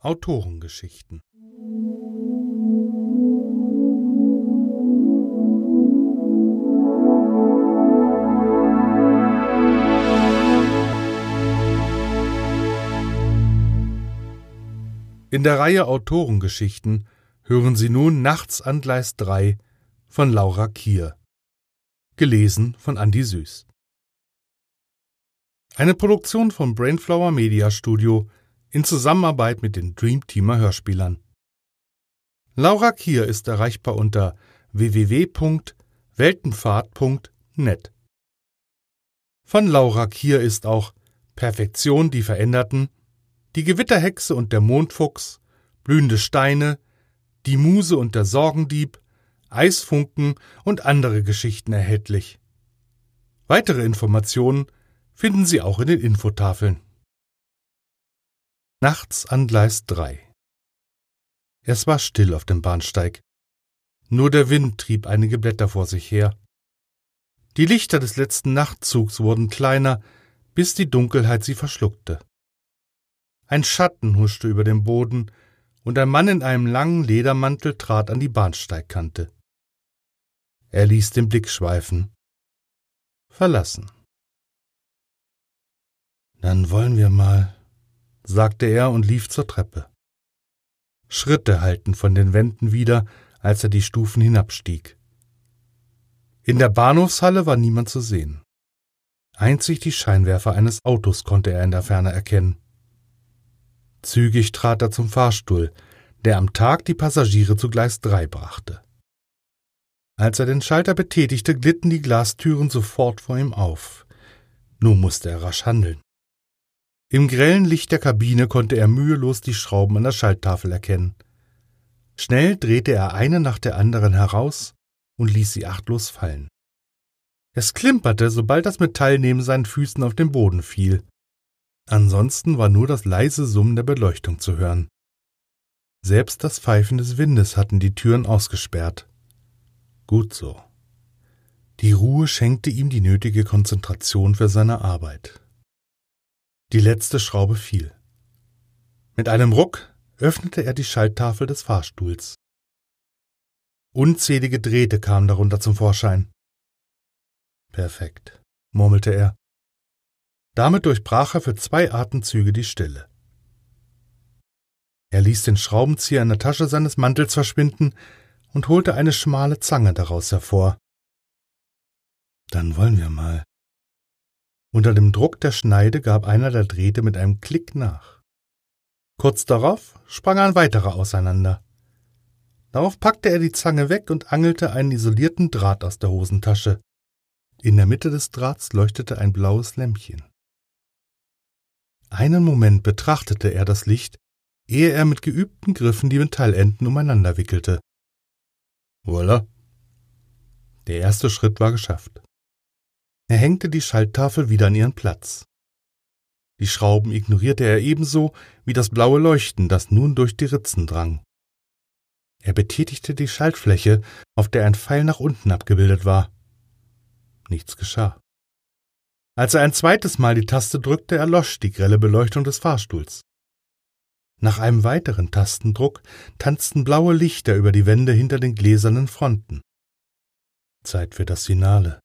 Autorengeschichten In der Reihe Autorengeschichten hören Sie nun Nachts an Gleis 3 von Laura Kier. Gelesen von Andi Süß. Eine Produktion vom Brainflower Media Studio in Zusammenarbeit mit den Dreamteamer Hörspielern. Laura Kier ist erreichbar unter www.weltenfahrt.net. Von Laura Kier ist auch Perfektion die Veränderten die Gewitterhexe und der Mondfuchs, Blühende Steine, Die Muse und der Sorgendieb, Eisfunken und andere Geschichten erhältlich. Weitere Informationen finden Sie auch in den Infotafeln. Nachts an Gleis 3 Es war still auf dem Bahnsteig. Nur der Wind trieb einige Blätter vor sich her. Die Lichter des letzten Nachtzugs wurden kleiner, bis die Dunkelheit sie verschluckte. Ein Schatten huschte über den Boden, und ein Mann in einem langen Ledermantel trat an die Bahnsteigkante. Er ließ den Blick schweifen. Verlassen. Dann wollen wir mal, sagte er und lief zur Treppe. Schritte hallten von den Wänden wieder, als er die Stufen hinabstieg. In der Bahnhofshalle war niemand zu sehen. Einzig die Scheinwerfer eines Autos konnte er in der Ferne erkennen. Zügig trat er zum Fahrstuhl, der am Tag die Passagiere zu Gleis 3 brachte. Als er den Schalter betätigte, glitten die Glastüren sofort vor ihm auf. Nun musste er rasch handeln. Im grellen Licht der Kabine konnte er mühelos die Schrauben an der Schalttafel erkennen. Schnell drehte er eine nach der anderen heraus und ließ sie achtlos fallen. Es klimperte, sobald das Metall neben seinen Füßen auf den Boden fiel. Ansonsten war nur das leise Summen der Beleuchtung zu hören. Selbst das Pfeifen des Windes hatten die Türen ausgesperrt. Gut so. Die Ruhe schenkte ihm die nötige Konzentration für seine Arbeit. Die letzte Schraube fiel. Mit einem Ruck öffnete er die Schalttafel des Fahrstuhls. Unzählige Drähte kamen darunter zum Vorschein. Perfekt, murmelte er damit durchbrach er für zwei Atemzüge die Stille. Er ließ den Schraubenzieher in der Tasche seines Mantels verschwinden und holte eine schmale Zange daraus hervor. Dann wollen wir mal. Unter dem Druck der Schneide gab einer der Drähte mit einem Klick nach. Kurz darauf sprang ein weiterer auseinander. Darauf packte er die Zange weg und angelte einen isolierten Draht aus der Hosentasche. In der Mitte des Drahts leuchtete ein blaues Lämpchen. Einen Moment betrachtete er das Licht, ehe er mit geübten Griffen die Metallenden umeinander wickelte. Voila. Der erste Schritt war geschafft. Er hängte die Schalttafel wieder an ihren Platz. Die Schrauben ignorierte er ebenso wie das blaue Leuchten, das nun durch die Ritzen drang. Er betätigte die Schaltfläche, auf der ein Pfeil nach unten abgebildet war. Nichts geschah. Als er ein zweites Mal die Taste drückte, erlosch die grelle Beleuchtung des Fahrstuhls. Nach einem weiteren Tastendruck tanzten blaue Lichter über die Wände hinter den gläsernen Fronten. Zeit für das Finale.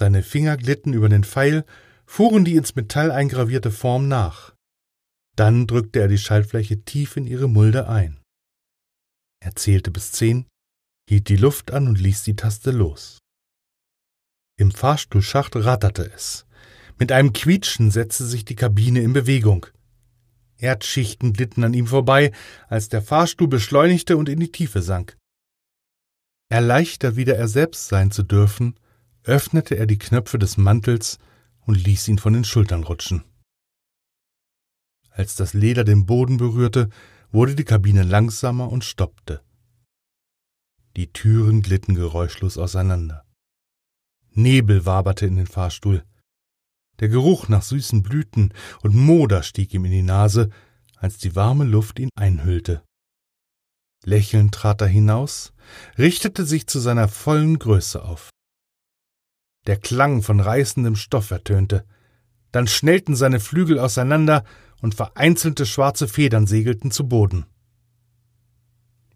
Seine Finger glitten über den Pfeil, fuhren die ins Metall eingravierte Form nach. Dann drückte er die Schaltfläche tief in ihre Mulde ein. Er zählte bis zehn, hielt die Luft an und ließ die Taste los. Im Fahrstuhlschacht ratterte es. Mit einem Quietschen setzte sich die Kabine in Bewegung. Erdschichten glitten an ihm vorbei, als der Fahrstuhl beschleunigte und in die Tiefe sank. Erleichtert wieder er selbst sein zu dürfen, öffnete er die Knöpfe des Mantels und ließ ihn von den Schultern rutschen. Als das Leder den Boden berührte, wurde die Kabine langsamer und stoppte. Die Türen glitten geräuschlos auseinander. Nebel waberte in den Fahrstuhl. Der Geruch nach süßen Blüten und Moder stieg ihm in die Nase, als die warme Luft ihn einhüllte. Lächelnd trat er hinaus, richtete sich zu seiner vollen Größe auf. Der Klang von reißendem Stoff ertönte, dann schnellten seine Flügel auseinander und vereinzelte schwarze Federn segelten zu Boden.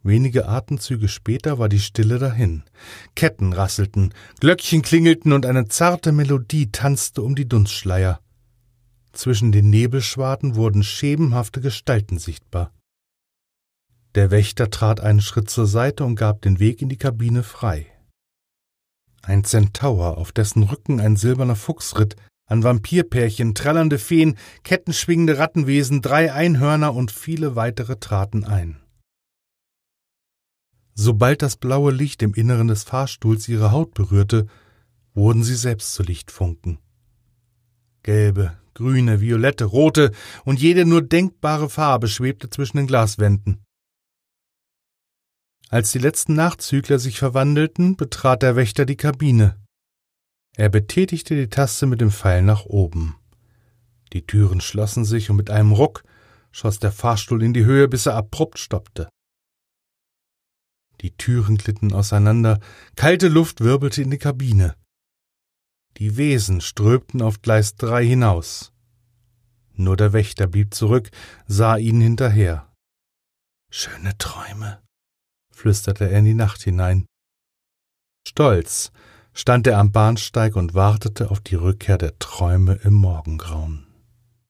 Wenige Atemzüge später war die Stille dahin. Ketten rasselten, Glöckchen klingelten und eine zarte Melodie tanzte um die Dunstschleier. Zwischen den Nebelschwaden wurden schemenhafte Gestalten sichtbar. Der Wächter trat einen Schritt zur Seite und gab den Weg in die Kabine frei. Ein Zentaur, auf dessen Rücken ein silberner Fuchs ritt, ein Vampirpärchen, trällernde Feen, kettenschwingende Rattenwesen, drei Einhörner und viele weitere traten ein. Sobald das blaue Licht im Inneren des Fahrstuhls ihre Haut berührte, wurden sie selbst zu Lichtfunken. Gelbe, grüne, violette, rote und jede nur denkbare Farbe schwebte zwischen den Glaswänden. Als die letzten Nachzügler sich verwandelten, betrat der Wächter die Kabine. Er betätigte die Taste mit dem Pfeil nach oben. Die Türen schlossen sich und mit einem Ruck schoss der Fahrstuhl in die Höhe, bis er abrupt stoppte. Die Türen glitten auseinander, kalte Luft wirbelte in die Kabine. Die Wesen strömten auf Gleis drei hinaus. Nur der Wächter blieb zurück, sah ihnen hinterher. Schöne Träume, flüsterte er in die Nacht hinein. Stolz stand er am Bahnsteig und wartete auf die Rückkehr der Träume im Morgengrauen.